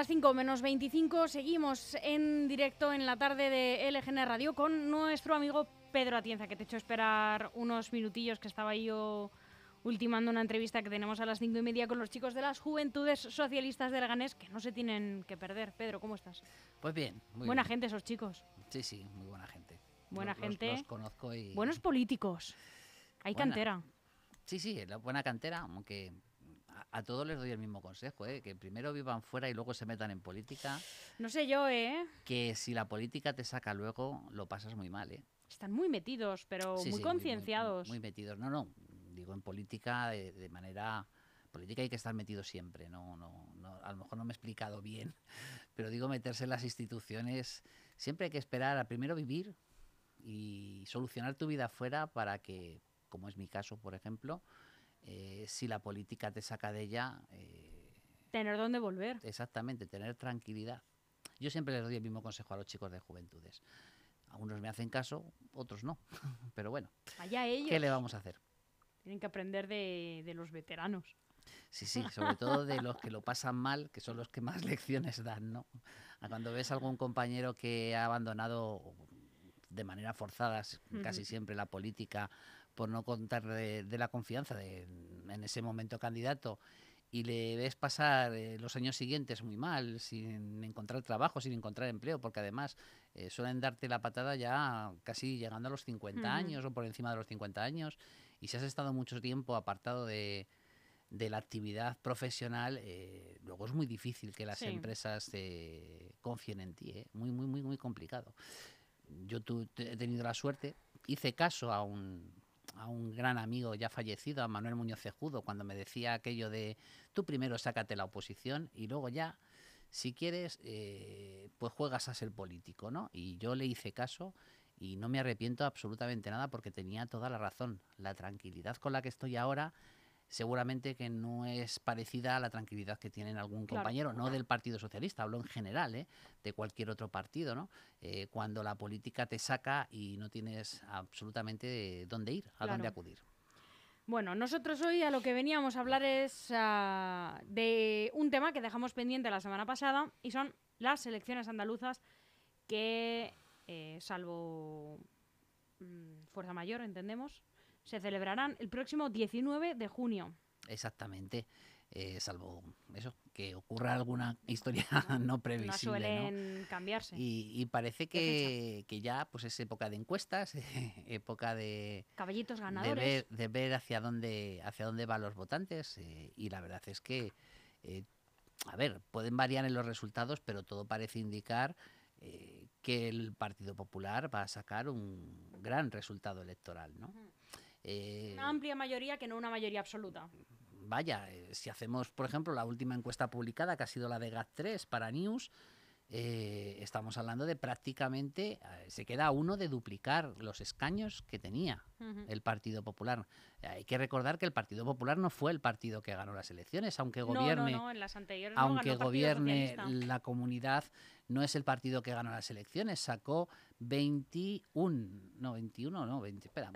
Las 5 menos 25, seguimos en directo en la tarde de LGN Radio con nuestro amigo Pedro Atienza, que te he hecho esperar unos minutillos, que estaba yo ultimando una entrevista que tenemos a las 5 y media con los chicos de las Juventudes Socialistas de Leganés, que no se tienen que perder. Pedro, ¿cómo estás? Pues bien, muy Buena bien. gente esos chicos. Sí, sí, muy buena gente. Buena Los- los- gente. Los, conozco y... Buenos políticos. Hay Buena. cantera. Sí, sí, la buena cantera, aunque a, todos les doy el mismo consejo, ¿eh? que primero vivan fuera y luego se metan en política, No sé yo, ¿eh? que si la política te saca luego, lo pasas muy mal, ¿eh? Están muy metidos, pero Sí, muy sí, concienciados. Muy, metidos. No, no, digo en política de, de manera... Política hay que estar metido siempre, no, no, no, a lo mejor no me he explicado bien, pero digo meterse en las instituciones, siempre hay que esperar a primero vivir y solucionar tu vida afuera para que, como es mi caso, por ejemplo, eh, si la política te saca de ella, eh, Tener dónde volver. exactamente, tener tranquilidad. Yo siempre les doy el mismo consejo a los chicos de juventudes. Algunos me hacen caso, otros no, pero bueno, Allá ellos. ¿qué le vamos a hacer? Tienen que aprender de, de los veteranos. Sí, sí, sobre todo de los que lo pasan mal, que son los que más lecciones dan, ¿no? A Cuando ves algún compañero que ha abandonado de manera forzada, casi siempre la política, por no contar de, de la confianza de, en ese momento candidato, y le ves pasar eh, los años siguientes muy mal, sin encontrar trabajo, sin encontrar empleo, porque además eh, suelen darte la patada ya casi llegando a los 50 Ujú. años o por encima de los 50 años, y si has estado mucho tiempo apartado de, de la actividad profesional, eh, luego es muy difícil que las Sí. empresas eh, confíen en ti, muy, muy, muy, muy complicado. Yo tu- te- he tenido la suerte, hice caso a un, a un gran amigo ya fallecido, a Manuel Muñoz Cejudo, cuando me decía aquello de tú primero sácate la oposición y luego ya, si quieres, eh, pues juegas a ser político, ¿no? Y yo le hice caso y no me arrepiento absolutamente nada porque tenía toda la razón. La tranquilidad con la que estoy ahora seguramente que no es parecida a la tranquilidad que tienen algún Claro. compañero, no del Partido Socialista, hablo en general, ¿eh? de cualquier otro partido, ¿no? Eh, cuando la política te saca y no tienes absolutamente dónde ir, a dónde acudir. Bueno, nosotros hoy a lo que veníamos a hablar es ah, de un tema que dejamos pendiente la semana pasada y son las elecciones andaluzas que, eh, salvo mm, Fuerza Mayor, entendemos, se celebrarán el próximo 19 de junio. Exactamente. Eh, salvo eso, que ocurra alguna historia no No previsible. ¿no? suelen cambiarse. Y, y parece que, que ya pues es época de encuestas, época de, Caballitos de ganadores. ver, de ver hacia dónde hacia dónde van los votantes eh, y la verdad es que eh, a ver pueden variar en los resultados pero todo parece indicar eh, que el Partido Popular va a sacar un gran resultado electoral ¿no? Eh, Una amplia mayoría que no una mayoría absoluta. vaya, eh, si hacemos, por ejemplo, la última encuesta publicada, que ha sido la de GAT3 para News, eh, estamos hablando de prácticamente, se queda uno de duplicar los escaños que tenía el Partido Popular. Hay que recordar que el Partido Popular no fue el partido que ganó las elecciones, aunque gobierne, No, no, no, en las anteriores no ganó aunque gobierne la comunidad, no es el partido que ganó las elecciones, sacó 21, no, 21, no, 20, espera,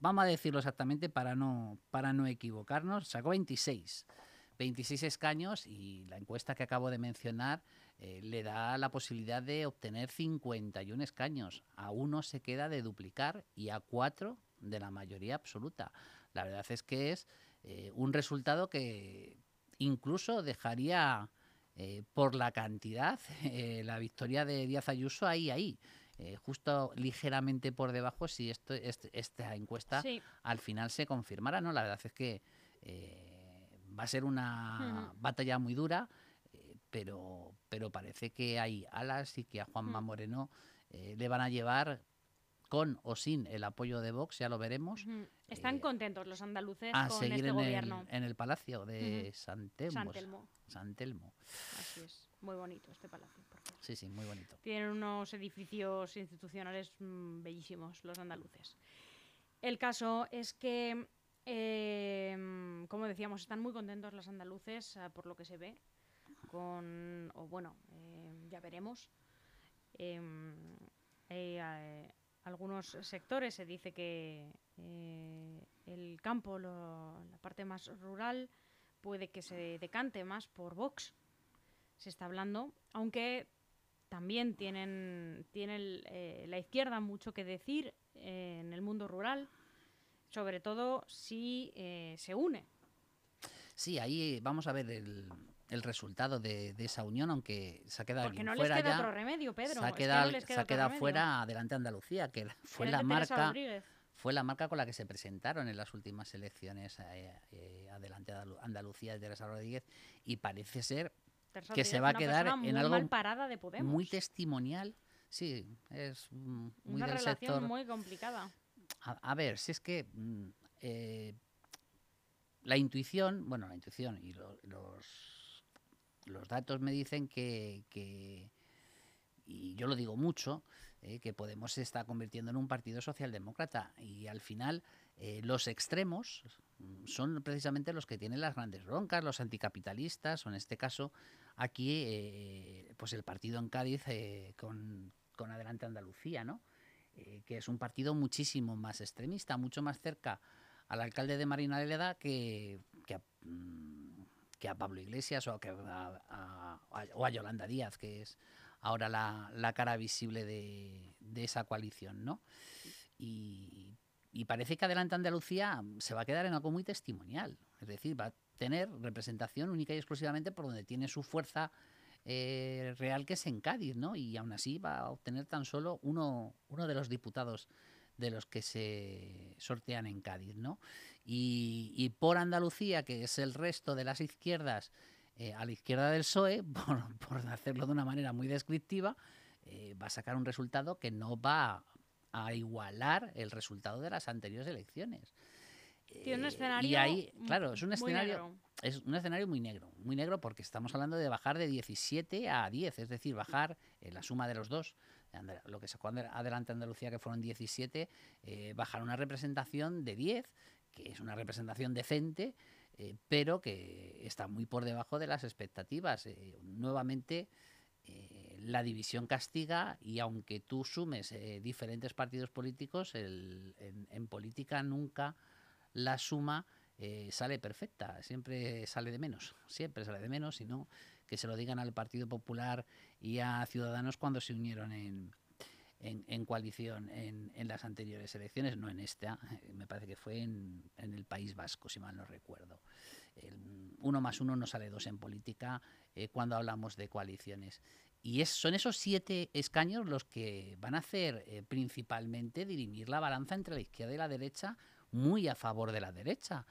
vamos a decirlo exactamente para no, para no equivocarnos, sacó 26. 26 escaños y la encuesta que acabo de mencionar eh, le da la posibilidad de obtener 51 escaños. A uno se queda de duplicar y a cuatro de la mayoría absoluta. La verdad es que es eh, un resultado que incluso dejaría eh, por la cantidad la victoria de Díaz Ayuso ahí, ahí. Eh, justo ligeramente por debajo si esto, este- esta encuesta Sí. al final se confirmara, ¿no? La verdad es que eh, va a ser una batalla muy dura, eh, pero, pero parece que hay alas y que a Juanma Mm. Moreno le van a llevar con o sin el apoyo de Vox, ya lo veremos. Están eh, contentos los andaluces a con seguir este en, gobierno. el, en el palacio de Ujú. San Telmo. San Telmo. San Telmo. Así es. Muy bonito este palacio. Sí, sí, muy bonito. Tienen unos edificios institucionales mm, bellísimos los andaluces. El caso es que, eh, como decíamos, están muy contentos los andaluces eh, por lo que se ve. Con, o bueno, eh, ya veremos. Em, hay, eh, algunos sectores se dice que eh, el campo, lo- la parte más rural, puede que se decante más por Vox. se está hablando, aunque también tienen, tienen eh, la izquierda mucho que decir eh, en el mundo rural, sobre todo si eh, se une. Sí, ahí vamos a ver el, el resultado de, de, esa unión, aunque se ha quedado Porque no fuera les queda ya, otro remedio, Pedro. Se ha es que quedado, no queda fuera adelante Andalucía, que fue la marca fue la marca con la que se presentaron en las últimas elecciones eh, eh, adelante Andalu- Andalucía de Teresa Rodríguez y parece ser Teresa que se va a quedar en algo mal parada de Podemos. muy testimonial. Sí, es mm, muy Una del relación sector. muy complicada. A, a ver, si es que mm, eh, la intuición, bueno, la intuición y lo- los, los datos me dicen que, y yo lo digo mucho, eh, que Podemos se está convirtiendo en un partido socialdemócrata y al final eh, los extremos son precisamente los que tienen las grandes broncas, los anticapitalistas, o en este caso aquí, eh, pues el partido en Cádiz con, con Adelante Andalucía, ¿no? que es un partido muchísimo más extremista, mucho más cerca al alcalde de Marinaleda que, que, a, mm, que a Pablo Iglesias o, a, a- a- Yolanda Díaz, que es ahora la, cara visible de, esa coalición, ¿no? Y, y parece que Adelante Andalucía se va a quedar en algo muy testimonial, es decir, va a tener representación única y exclusivamente por donde tiene su fuerza eh, real que es en Cádiz, ¿no? Y aún así va a obtener tan solo uno, uno de los diputados de los que se sortean en Cádiz, ¿no? Y, y por Andalucía, que es el resto de las izquierdas, eh, a la izquierda del PSOE, por, por hacerlo de una manera muy descriptiva, eh, va a sacar un resultado que no va a igualar el resultado de las anteriores elecciones. Tiene un Eh, escenario y ahí, claro, es un muy escenario negro. es un escenario muy negro, muy negro porque estamos hablando de bajar de 17 a 10, es decir, bajar eh, la suma de los dos, lo que sacó adelante Andalucía que fueron 17, eh, bajar una representación de 10, que es una representación decente, eh, pero que está muy por debajo de las expectativas. Eh, nuevamente, eh, la división castiga y aunque tú sumes diferentes partidos políticos, en, en política nunca la suma sale perfecta, siempre sale de menos, siempre sale de menos, y no que se lo digan al Partido Popular y a Ciudadanos cuando se unieron en, en, coalición en, en las anteriores elecciones, no en esta, eh, me parece que fue en, el País Vasco, si mal no recuerdo. Uno más uno no sale dos en política eh, cuando hablamos de coaliciones. Y es, son esos siete escaños los que van a hacer eh, principalmente dirimir la balanza entre la izquierda y la derecha muy a favor de la derecha.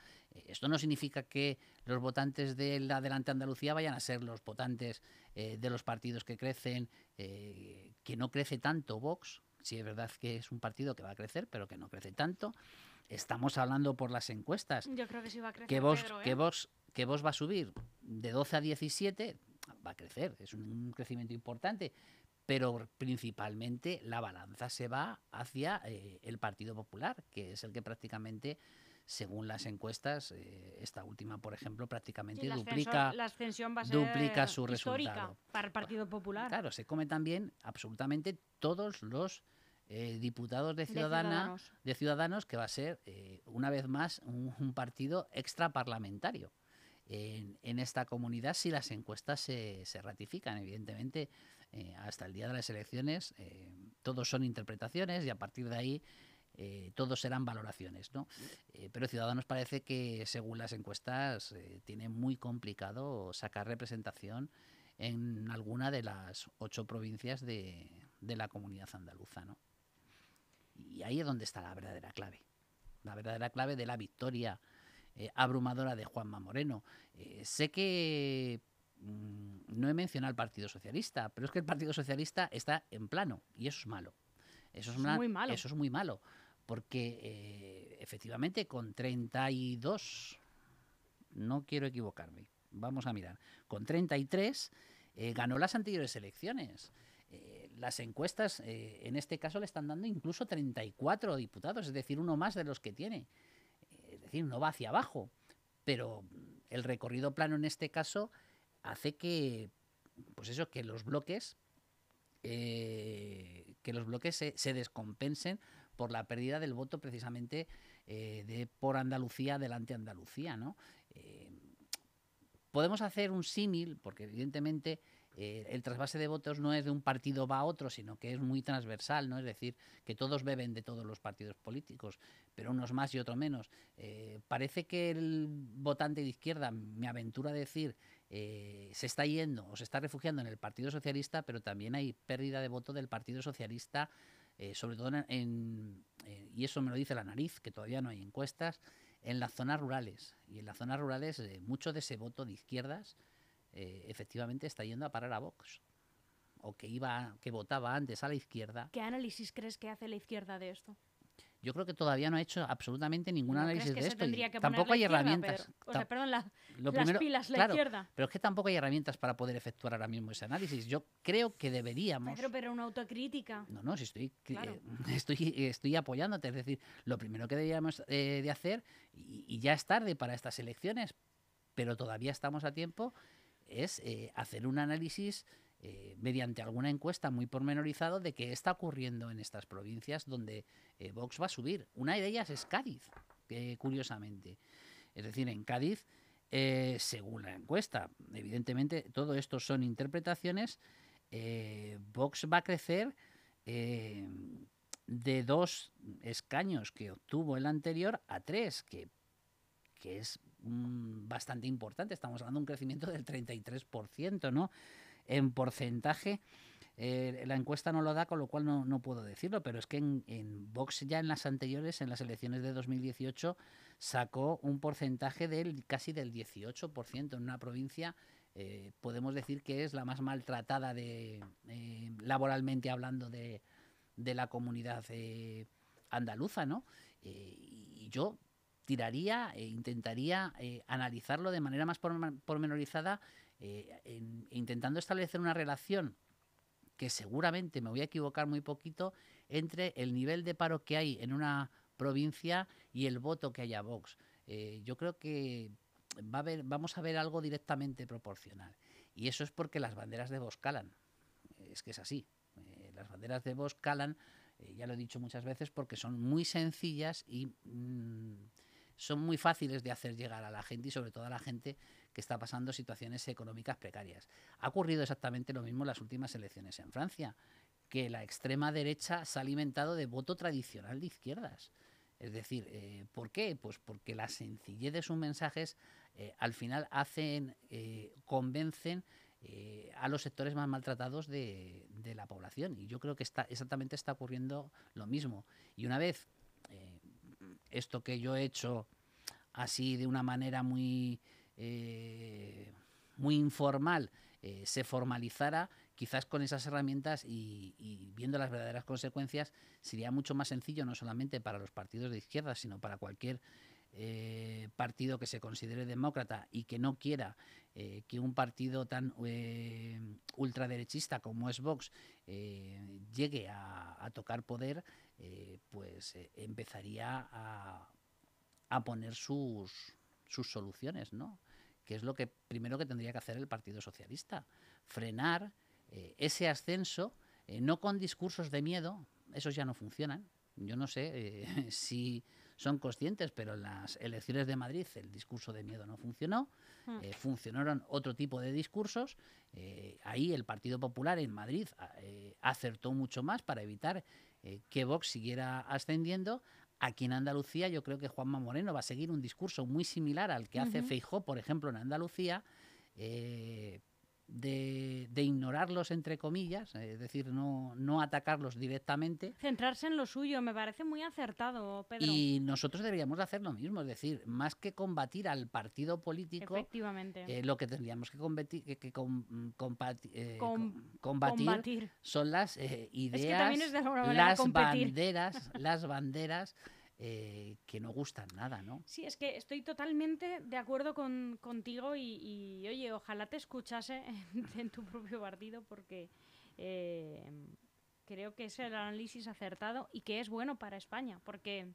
Esto no significa que los votantes del Adelante Andalucía vayan a ser los votantes eh, de los partidos que crecen, eh, que no crece tanto Vox. Sí es verdad que es un partido que va a crecer, pero que no crece tanto. Estamos hablando por las encuestas Yo creo que sí va a crecer, que Vox, Pedro, ¿eh? que Vox, que Vox va a subir de 12 a 17, va a crecer, es un crecimiento importante, pero principalmente la balanza se va hacia eh, el Partido Popular, que es el que prácticamente, según las encuestas, eh, esta última, por ejemplo, prácticamente Sí, la, duplica. la ascensión va a ser duplica su resultado. para el Partido Popular. Claro, se come también absolutamente todos los eh, diputados de de Ciudadana, Ciudadanos. de Ciudadanos, que va a ser, eh, una vez más, un, un partido extraparlamentario en, en esta comunidad si las encuestas se, se ratifican. Evidentemente, eh, hasta el día de las elecciones, eh, todos son interpretaciones y a partir de ahí eh, todos serán valoraciones. ¿no? Eh, pero Ciudadanos parece que, según las encuestas, eh, tiene muy complicado sacar representación en alguna de las ocho provincias de, de la comunidad andaluza. ¿no? Y ahí es donde está la verdadera clave. La verdadera clave de la victoria abrumadora de Juanma Moreno. Sé que mm, no he mencionado al Partido Socialista, pero es que el Partido Socialista está en plano y eso es malo. Eso es, Es una- muy malo. Eso es muy malo. Porque eh, efectivamente con 32, no quiero equivocarme, vamos a mirar, con 33 eh, ganó las anteriores elecciones. Eh, las encuestas en este caso le están dando incluso 34 diputados, es decir, uno más de los que tiene. Es decir, no va hacia abajo. Pero el recorrido plano en este caso hace que, pues eso, que los bloques, que los bloques se descompensen por la pérdida del voto precisamente eh, de por Andalucía delante Andalucía, ¿no? Eh, podemos hacer un símil, porque evidentemente eh, el trasvase de votos no es de un partido va a otro, sino que es muy transversal, ¿no? Es decir, que todos beben de todos los partidos políticos, pero unos más y otros menos. Parece que el votante de izquierda, me aventura a decir, se está yendo o se está refugiando en el Partido Socialista, pero también hay pérdida de voto del Partido Socialista, sobre todo en, y eso me lo dice la nariz, que todavía no hay encuestas, en las zonas rurales. Y en las zonas rurales mucho de ese voto de izquierdas eh, efectivamente está yendo a parar a Vox o que iba que votaba antes a la izquierda. ¿Qué análisis crees que hace la izquierda de esto? Yo creo que todavía no ha hecho absolutamente ningún análisis de esto. tampoco hay herramientas. o sea, perdón, las pilas, la izquierda. Pero es que tampoco hay herramientas para poder efectuar ahora mismo ese análisis. Yo creo que deberíamos. Pero, pero una autocrítica. No, no, si estoy, eh, estoy, estoy apoyándote. Es decir, lo primero que deberíamos eh, de hacer, y, y ya es tarde para estas elecciones, pero todavía estamos a tiempo, es eh, hacer un análisis eh, mediante alguna encuesta muy pormenorizado de qué está ocurriendo en estas provincias donde eh, Vox va a subir. Una de ellas es Cádiz, curiosamente. Es decir, en Cádiz, según la encuesta, evidentemente todo esto son interpretaciones, Vox va a crecer de dos escaños que obtuvo el anterior a tres, que, que es bastante importante. Estamos hablando de un crecimiento del 33%, ¿no? En porcentaje. Eh, la encuesta no lo da, con lo cual no, puedo decirlo, pero es que en, Vox ya en las anteriores, en las elecciones de 2018, sacó un porcentaje del casi del 18% en una provincia, eh, podemos decir que es la más maltratada de, eh, laboralmente hablando de, de la comunidad andaluza, ¿no? y yo tiraría e intentaría analizarlo de manera más pormenorizada, eh, intentando establecer una relación que seguramente me voy a equivocar muy poquito entre el nivel de paro que hay en una provincia y el voto que haya Vox. Eh, yo creo que va a haber, vamos a ver algo directamente proporcional. Y eso es porque las banderas de Vox calan. Es que es así. las banderas de Vox calan, ya lo he dicho muchas veces, porque son muy sencillas y mm, son muy fáciles de hacer llegar a la gente y sobre todo a la gente que está pasando situaciones económicas precarias. Ha ocurrido exactamente lo mismo en las últimas elecciones en Francia, que la extrema derecha se ha alimentado de voto tradicional de izquierdas. Es decir, eh, ¿por qué? Pues porque la sencillez de sus mensajes eh, al final hacen, eh, convencen a los sectores más maltratados de, de, la población. Y yo creo que está, exactamente está ocurriendo lo mismo. Y una vez esto que yo he hecho así de una manera muy, eh, muy informal eh, se formalizara, quizás con esas herramientas y, viendo las verdaderas consecuencias, sería mucho más sencillo no solamente para los partidos de izquierda, sino para cualquier eh, partido que se considere demócrata y que no quiera que un partido tan ultraderechista como es Vox llegue a tocar poder, eh, pues eh, empezaría a, poner sus, sus soluciones, ¿no? Que es lo que primero que tendría que hacer el Partido Socialista. Frenar eh, ese ascenso, no con discursos de miedo, esos ya no funcionan. Yo no sé si son conscientes, pero en las elecciones de Madrid el discurso de miedo no funcionó, hmm. funcionaron otro tipo de discursos. ahí el Partido Popular en Madrid acertó mucho más para evitar eh, que Vox siguiera ascendiendo. Aquí en Andalucía yo creo que Juanma Moreno va a seguir un discurso muy similar al que hace Feijó, por ejemplo, en Andalucía, eh, de, ignorarlos entre comillas, es decir, no, no atacarlos directamente. Centrarse en lo suyo, me parece muy acertado, Pedro. Y nosotros deberíamos hacer lo mismo, es decir, más que combatir al partido político, Efectivamente. Eh, lo que tendríamos que, combatir, que, eh, combatir, son las eh, ideas, las banderas, las banderas eh, que no gustan nada, ¿no? Sí, es que estoy totalmente de acuerdo con, contigo y, oye, ojalá te escuchase en, tu propio partido porque eh, creo que es el análisis acertado y que es bueno para España, porque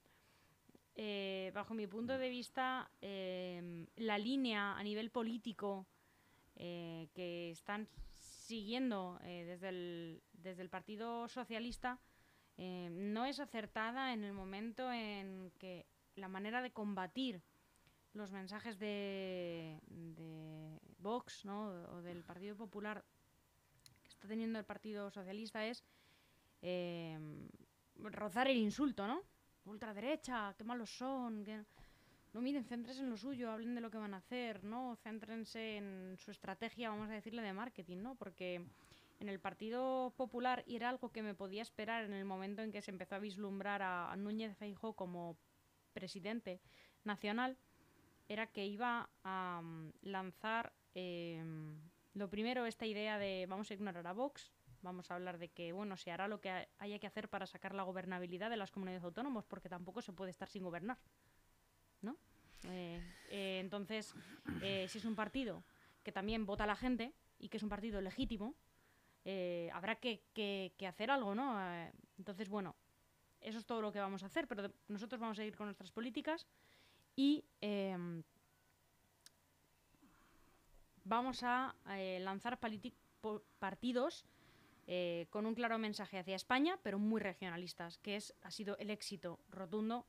eh, bajo mi punto de vista la línea a nivel político que están siguiendo desde, el, desde el Partido Socialista eh, no es acertada en el momento en que la manera de combatir los mensajes de, Vox o del Partido Popular está teniendo el Partido Socialista es eh, rozar el insulto, ¿no? Ultraderecha, qué malos son. Que... No, miren, céntrense en lo suyo, hablen de lo que van a hacer, ¿no? Céntrense en su estrategia, vamos a decirle, de marketing, ¿no? Porque en el Partido Popular y era algo que me podía esperar en el momento en que se empezó a vislumbrar a, Núñez Feijóo como presidente nacional, era que iba a mm, lanzar em, lo primero esta idea de vamos a ignorar a Vox, vamos a hablar de que bueno se hará lo que haya que hacer para sacar la gobernabilidad de las comunidades autónomas, porque tampoco se puede estar sin gobernar. ¿no? Eh, eh, entonces, eh, si es un partido que también vota a la gente y que es un partido legítimo, habrá que, hacer algo, ¿no? entonces, bueno, eso es todo lo que vamos a hacer, pero nosotros vamos a ir con nuestras políticas y em, vamos a lanzar partidos con un claro mensaje hacia España, pero muy regionalistas, que es, ha sido el éxito rotundo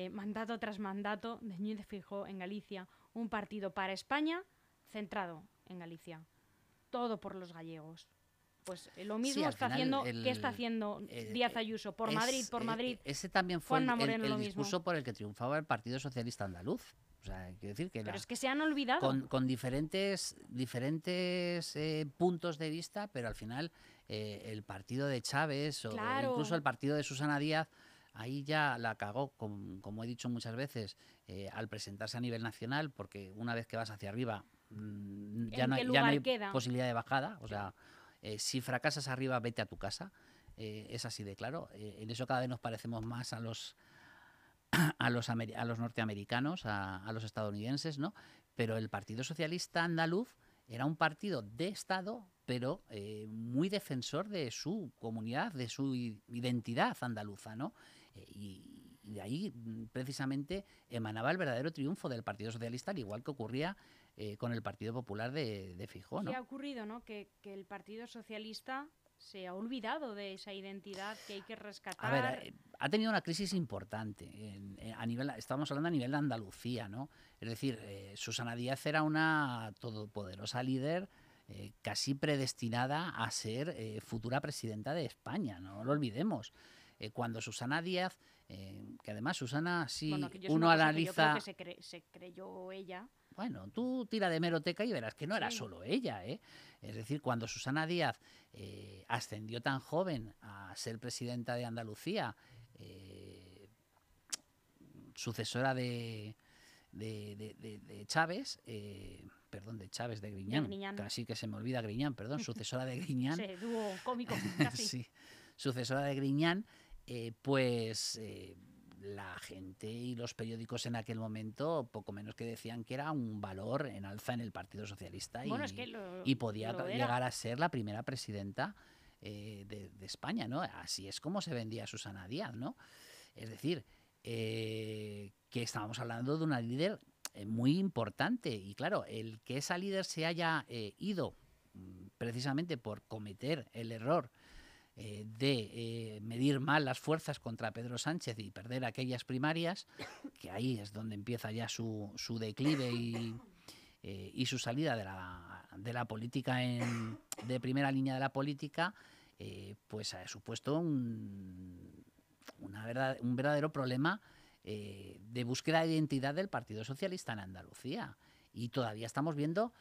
eh, mandato tras mandato de Núñez Fijó en Galicia, un partido para España centrado en Galicia. Todo por los gallegos. Pues eh, lo mismo está haciendo, ¿qué está haciendo Díaz Ayuso? Por Madrid, por Madrid. ese también fue el, discurso por el que triunfaba el Partido Socialista Andaluz. O sea, quiero decir que Pero es que se han olvidado. Con, diferentes, diferentes eh, puntos de vista, pero al final el partido de Chávez o incluso el partido de Susana Díaz ahí ya la cagó, como, he dicho muchas veces, eh, al presentarse a nivel nacional, porque una vez que vas hacia arriba mm, ya, no, hay posibilidad de bajada. O sea, eh, si fracasas arriba, vete a tu casa. Eh, es así de claro. en eso cada vez nos parecemos más a los a los, a los norteamericanos, a, a, los estadounidenses, ¿no? Pero el Partido Socialista Andaluz era un partido de Estado, pero muy defensor de su comunidad, de su identidad andaluza, ¿no? y, de ahí mm, precisamente emanaba el verdadero triunfo del Partido Socialista, al igual que ocurría eh, con el Partido Popular de, de Fijón. ¿Qué ha ocurrido, no? Que, el Partido Socialista se ha olvidado de esa identidad que hay que rescatar. A ver, eh, ha tenido una crisis importante. a nivel, estamos hablando a nivel de Andalucía, ¿no? Es decir, eh, Susana Díaz era una todopoderosa líder casi predestinada a ser futura presidenta de España, no lo olvidemos. Eh, cuando Susana Díaz, eh, que además Susana, si uno analiza... Que que se, creyó ella. Bueno, tú tira de meroteca y verás que no era solo ella. ¿eh? Es decir, cuando Susana Díaz ascendió tan joven a ser presidenta de Andalucía, sucesora de, de, Chávez, perdón, de Chávez, de Griñán, casi que se me olvida Griñán, perdón, sucesora de Griñán. sí, dúo cómico, casi. sí, sucesora de Griñán, eh, pues eh, la gente y los periódicos en aquel momento poco menos que decían que era un valor en alza en el Partido Socialista y, podía llegar a ser la primera presidenta eh, de, España, ¿no? Así es como se vendía Susana Díaz, ¿no? Es decir, que estábamos hablando de una líder muy importante y claro, el que esa líder se haya ido mm, precisamente por cometer el error eh, de eh, medir mal las fuerzas contra Pedro Sánchez y perder aquellas primarias, que ahí es donde empieza ya su, su declive y, eh, y, su salida de la, de la política en, de primera línea de la política, pues ha supuesto un, un verdadero problema de búsqueda de identidad del Partido Socialista en Andalucía. Y todavía estamos viendo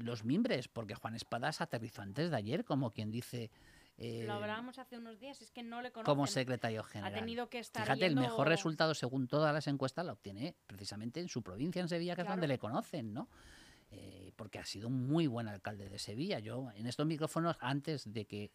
los mimbres, porque Juan Espadas aterrizó antes de ayer, como quien dice eh, lo hablábamos hace unos días, es que no le conocen. Como secretario general. Ha tenido que estar Fíjate, el mejor resultado según todas las encuestas lo obtiene precisamente en su provincia, en Sevilla, que es donde le conocen, ¿no? Eh, porque ha sido un muy buen alcalde de Sevilla. Yo en estos micrófonos, antes de que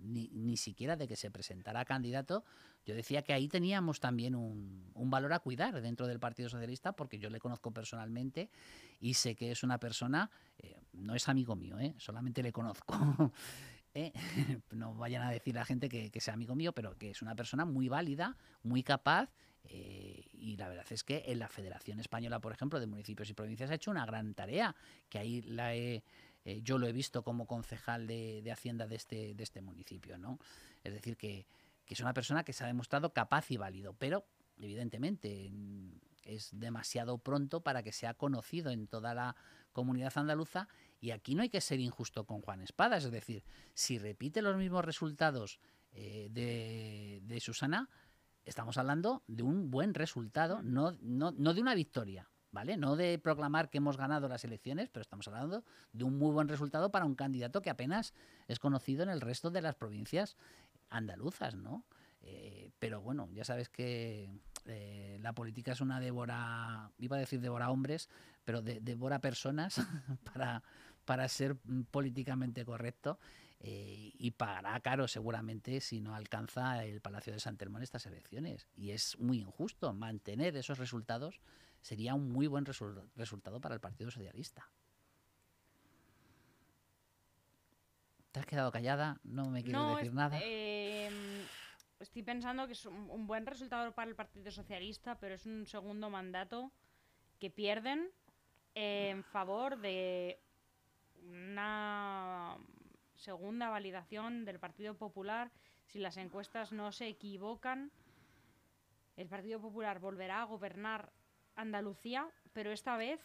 ni, siquiera de que se presentara candidato, yo decía que ahí teníamos también un, valor a cuidar dentro del Partido Socialista, porque yo le conozco personalmente y sé que es una persona, eh, no es amigo mío, solamente le conozco. ¿eh? no vayan a decir la gente que, sea amigo mío, pero que es una persona muy válida, muy capaz. Eh, y la verdad es que en la Federación Española, por ejemplo, de municipios y provincias ha hecho una gran tarea, que ahí la he, eh, yo lo he visto como concejal de, Hacienda de este, de este municipio. ¿no? Es decir, que, que es una persona que se ha demostrado capaz y válido, pero evidentemente es demasiado pronto para que sea conocido en toda la comunidad andaluza Y aquí no hay que ser injusto con Juan Espadas, es decir, si repite los mismos resultados eh, de, de Susana, estamos hablando de un buen resultado, no, no, no de una victoria, ¿vale? No de proclamar que hemos ganado las elecciones, pero estamos hablando de un muy buen resultado para un candidato que apenas es conocido en el resto de las provincias andaluzas, ¿no? Eh, pero bueno, ya sabes que eh, la política es una devora, iba a decir devora hombres, pero devora personas para, para ser políticamente correcto. Eh, y pagará caro seguramente si no alcanza el Palacio de San Telmo en estas elecciones. Y es muy injusto mantener esos resultados. Sería un muy buen resultado para el Partido Socialista. ¿Te has quedado callada? ¿No me quieres decir nada? Em, estoy pensando que es un, buen resultado para el Partido Socialista, pero es un segundo mandato que pierden en favor de una segunda validación del Partido Popular. Si las encuestas no se equivocan, el Partido Popular volverá a gobernar Andalucía, pero esta vez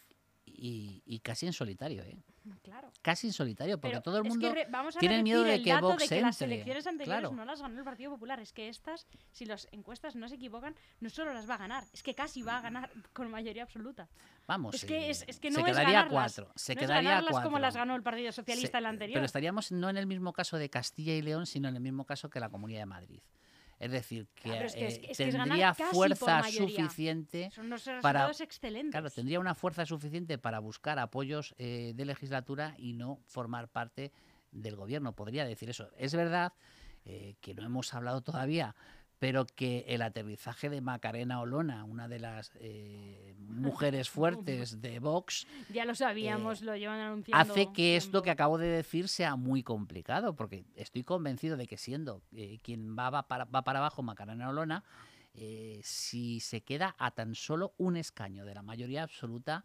y, casi en solitario, ¿eh? Claro. Casi en solitario, porque todo el mundo tiene miedo de que Vox de que las elecciones anteriores no las ganó el Partido Popular. Es que estas, si las encuestas no se equivocan, no solo las va a ganar, es que casi va a ganar con mayoría absoluta. Vamos, es que, es, que no se quedaría es cuatro. Se no quedaría es como las ganó el Partido Socialista la anterior. Pero estaríamos no en el mismo caso de Castilla y León, sino en el mismo caso que la Comunidad de Madrid. Es decir, que, eh, tendría fuerza suficiente para excelentes. Claro, tendría una fuerza suficiente para buscar apoyos eh, de legislatura y no formar parte del gobierno. Podría decir eso. Es verdad eh, que no hemos hablado todavía pero que el aterrizaje de Macarena Olona, una de las eh, mujeres fuertes de Vox, ya lo sabíamos, eh, lo llevan anunciando. Hace que esto que acabo de decir sea muy complicado, porque estoy convencido de que siendo eh, quien va, va, para, va para abajo Macarena Olona, si se queda a tan solo un escaño de la mayoría absoluta,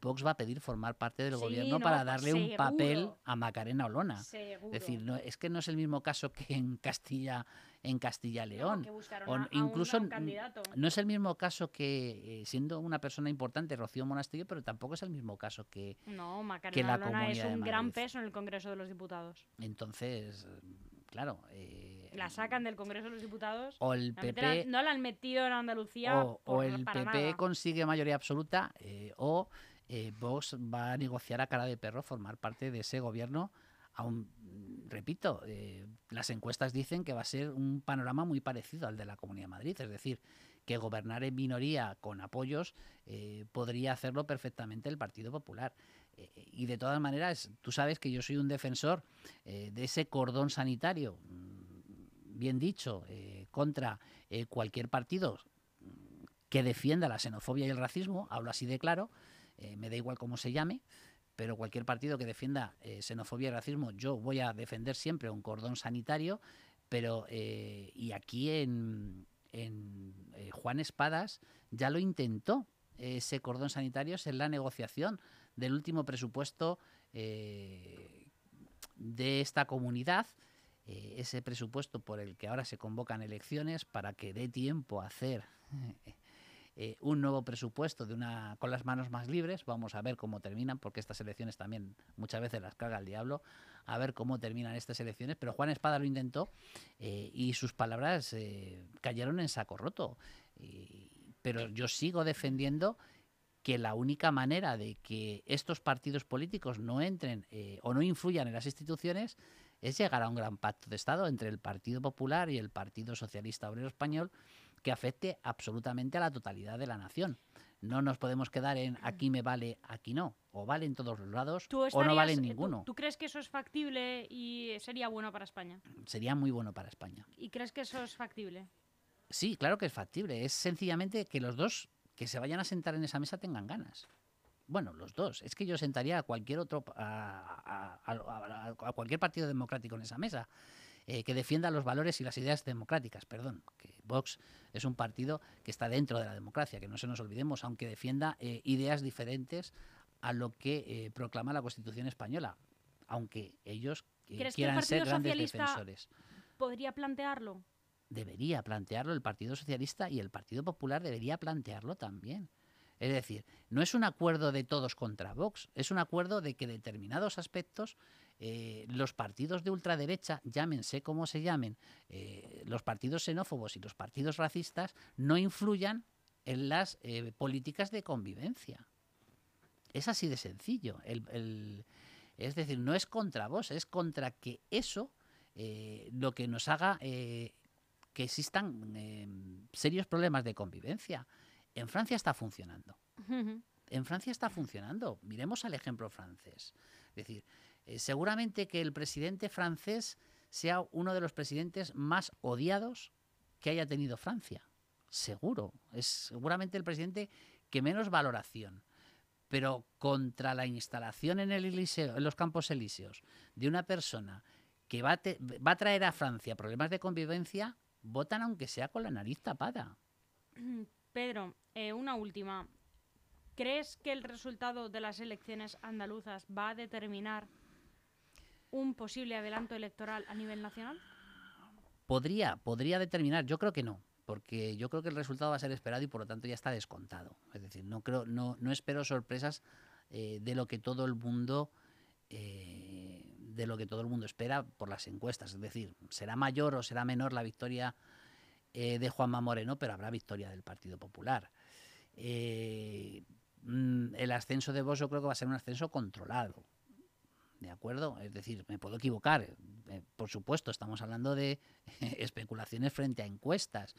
Vox va a pedir formar parte del gobierno para darle un papel a Macarena Olona. Es decir, no, es que no es el mismo caso que en Castilla en Castilla-León. No, incluso no es el mismo caso que, eh, siendo una persona importante, Rocío Monasterio, pero tampoco es el mismo caso que, no, que la Comunidad es un gran peso en el Congreso de los Diputados. Entonces, claro. Eh, la sacan del Congreso de los Diputados. O el PP. no la han metido en Andalucía. O, el PP consigue mayoría absoluta, eh, Vox va a negociar a cara de perro formar parte de ese gobierno aún, repito, eh, las encuestas dicen que va a ser un panorama muy parecido al de la Comunidad de Madrid, es decir, que gobernar en minoría con apoyos eh, podría hacerlo perfectamente el Partido Popular. Eh, y de todas maneras, tú sabes que yo soy un defensor de ese cordón sanitario, mm, bien dicho, contra cualquier partido que defienda la xenofobia y el racismo, hablo así de claro, me da igual cómo se llame, pero cualquier partido que defienda eh, xenofobia y racismo, yo voy a defender siempre un cordón sanitario, pero eh, y aquí en, en eh, Juan Espadas ya lo intentó ese cordón sanitario en la negociación del último presupuesto de esta comunidad, ese presupuesto por el que ahora se convocan elecciones para que dé tiempo a hacer eh, un nuevo presupuesto de una con las manos más libres. Vamos a ver cómo terminan, porque estas elecciones también muchas veces las carga el diablo. A ver cómo terminan estas elecciones. Pero Juan Espada lo intentó eh, y sus palabras eh, cayeron en saco roto. pero yo sigo defendiendo que la única manera de que estos partidos políticos no entren o no influyan en las instituciones es llegar a un gran pacto de Estado entre el Partido Popular y el Partido Socialista Obrero Español que afecte absolutamente a la totalidad de la nación. No nos podemos quedar en aquí me vale, aquí no. O vale en todos los lados o no vale en ninguno. ¿tú, crees que eso es factible y sería bueno para España? Sería muy bueno para España. ¿Y crees que eso es factible? Sí, claro que es factible. Es sencillamente que los dos que se vayan a sentar en esa mesa tengan ganas. Bueno, los dos. Es que yo sentaría a cualquier otro, a, a cualquier partido democrático en esa mesa. Eh, que defienda los valores y las ideas democráticas. Perdón, que Vox es un partido que está dentro de la democracia, que no se nos olvidemos, aunque defienda eh, ideas diferentes a lo que eh, proclama la Constitución española, aunque ellos quieran ser grandes defensores. ¿Podría plantearlo? Debería plantearlo el Partido Socialista y el Partido Popular debería plantearlo también. Es decir, no es un acuerdo de todos contra Vox, es un acuerdo de que determinados aspectos eh, los partidos de ultraderecha, llámense como se llamen, eh, los partidos xenófobos y los partidos racistas, no influyan en las eh, políticas de convivencia. Es así de sencillo. es decir, no es contra vos, es contra que eso lo que nos haga que existan serios problemas de convivencia. En Francia está funcionando. En Francia está funcionando. Miremos al ejemplo francés. Es decir, eh, seguramente que el presidente francés sea uno de los presidentes más odiados que haya tenido Francia. Seguro. Es seguramente el presidente que menos valoración. Pero contra la instalación en, el en los campos elíseos de una persona que va a, va a traer a Francia problemas de convivencia, votan aunque sea con la nariz tapada. Pedro, eh, una última. ¿Crees que el resultado de las elecciones andaluzas va a determinar un posible adelanto electoral a nivel nacional? Podría, podría determinar, yo creo que no, porque yo creo que el resultado va a ser esperado y por lo tanto ya está descontado. Es decir, no creo, no, no espero sorpresas eh, de lo que todo el mundo eh, de lo que todo el mundo espera por las encuestas. Es decir, será mayor o será menor la victoria eh, de Juanma Moreno, pero habrá victoria del Partido Popular. Mm, el ascenso de Vox yo creo que va a ser un ascenso controlado. ¿De acuerdo? Es decir, me puedo equivocar. Eh, por supuesto, estamos hablando de especulaciones frente a encuestas.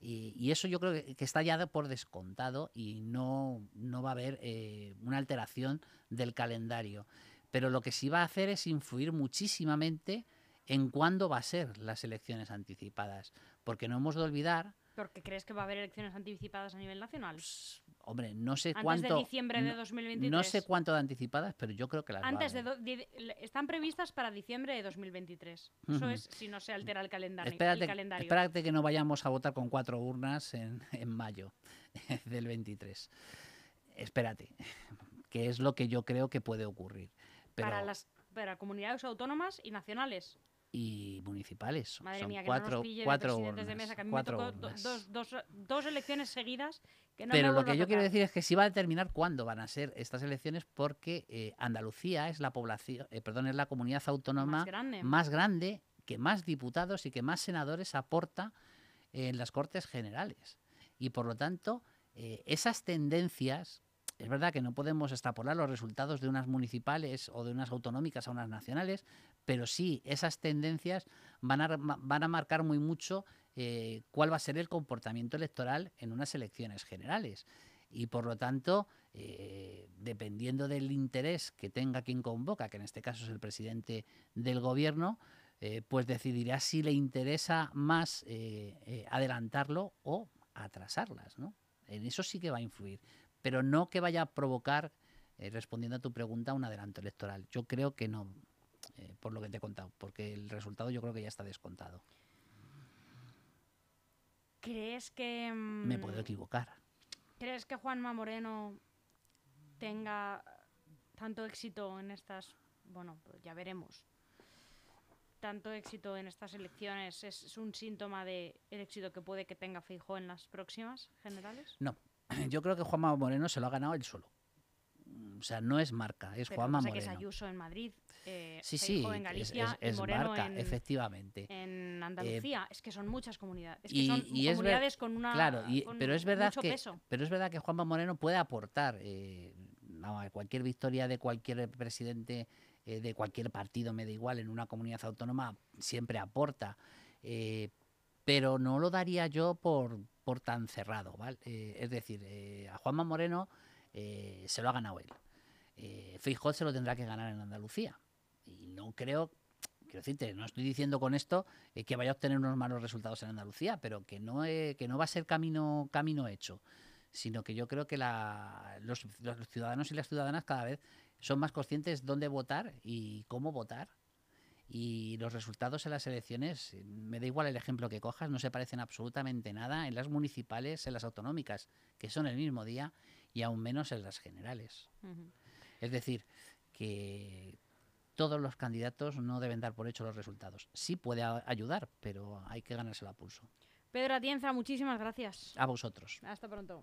Y, eso yo creo que, está ya por descontado y no, no va a haber eh, una alteración del calendario. Pero lo que sí va a hacer es influir muchísimamente en cuándo va a ser las elecciones anticipadas. Porque no hemos de olvidar... ¿Porque crees que va a haber elecciones anticipadas a nivel nacional? Pues, Hombre, no sé Antes cuánto. de diciembre de 2023. No sé cuánto de anticipadas, pero yo creo que las Antes de, están previstas para diciembre de 2023. Eso es si no se altera el calendario. Espérate, que no vayamos a votar con cuatro urnas en, en mayo del 23. Espérate, que es lo que yo creo que puede ocurrir. Para las para comunidades autónomas y nacionales y municipales. Madre Son mía, cuatro, que cuatro de mesa, que a mí me tocó dos, dos, dos, elecciones seguidas que no Pero lo que yo quiero decir es que sí va a determinar cuándo van a ser estas elecciones porque eh, Andalucía es la población, eh, perdón, es la comunidad autónoma más grande. que más diputados y que más senadores aporta en las Cortes Generales. Y por lo tanto, eh, esas tendencias es verdad que no podemos extrapolar los resultados de unas municipales o de unas autonómicas a unas nacionales, pero sí esas tendencias van a, van a marcar muy mucho eh, cuál va a ser el comportamiento electoral en unas elecciones generales. Y por lo tanto, eh, dependiendo del interés que tenga quien convoca, que en este caso es el presidente del gobierno, eh, pues decidirá si le interesa más adelantarlo o atrasarlas. ¿no? En eso sí que va a influir pero no que vaya a provocar, eh, respondiendo a tu pregunta, un adelanto electoral. Yo creo que no, eh, por lo que te he contado, porque el resultado yo creo que ya está descontado. ¿Crees que... Me puedo mm, equivocar. ¿Crees que Juanma Moreno tenga tanto éxito en estas... Bueno, ya veremos. Tanto éxito en estas elecciones es, un síntoma del éxito que puede que tenga Fijo en las próximas generales? No, yo creo que Juanma Moreno se lo ha ganado él solo. O sea, no es marca, es Juanma Moreno. que es Ayuso en Madrid, eh, sí, sí, en Galicia es, Moreno marca, en, efectivamente. En Andalucía, es que son muchas comunidades. Es que son comunidades con una claro, pero es verdad que, Pero es verdad que Juanma Moreno puede aportar eh, cualquier victoria de cualquier presidente eh, de cualquier partido, me da igual, en una comunidad autónoma, siempre aporta. Eh, pero no lo daría yo por, por tan cerrado, ¿vale? Eh, es decir, eh, a Juanma Moreno eh, se lo ha ganado él. Eh, se lo tendrá que ganar en Andalucía. Y no creo, quiero decirte, no estoy diciendo con esto que vaya a obtener unos malos resultados en Andalucía, pero que no, que no va a ser camino, camino hecho, sino que yo creo que la, los, los ciudadanos y las ciudadanas cada vez son más conscientes dónde votar y cómo votar y los resultados en las elecciones, me da igual el ejemplo que cojas, no se parecen absolutamente nada en las municipales, en las autonómicas, que son el mismo día, y aún menos en las generales. Es decir, que todos los candidatos no deben dar por hecho los resultados. Sí puede ayudar, pero hay que ganárselo a pulso. Pedro Atienza, muchísimas gracias. A vosotros. Hasta pronto.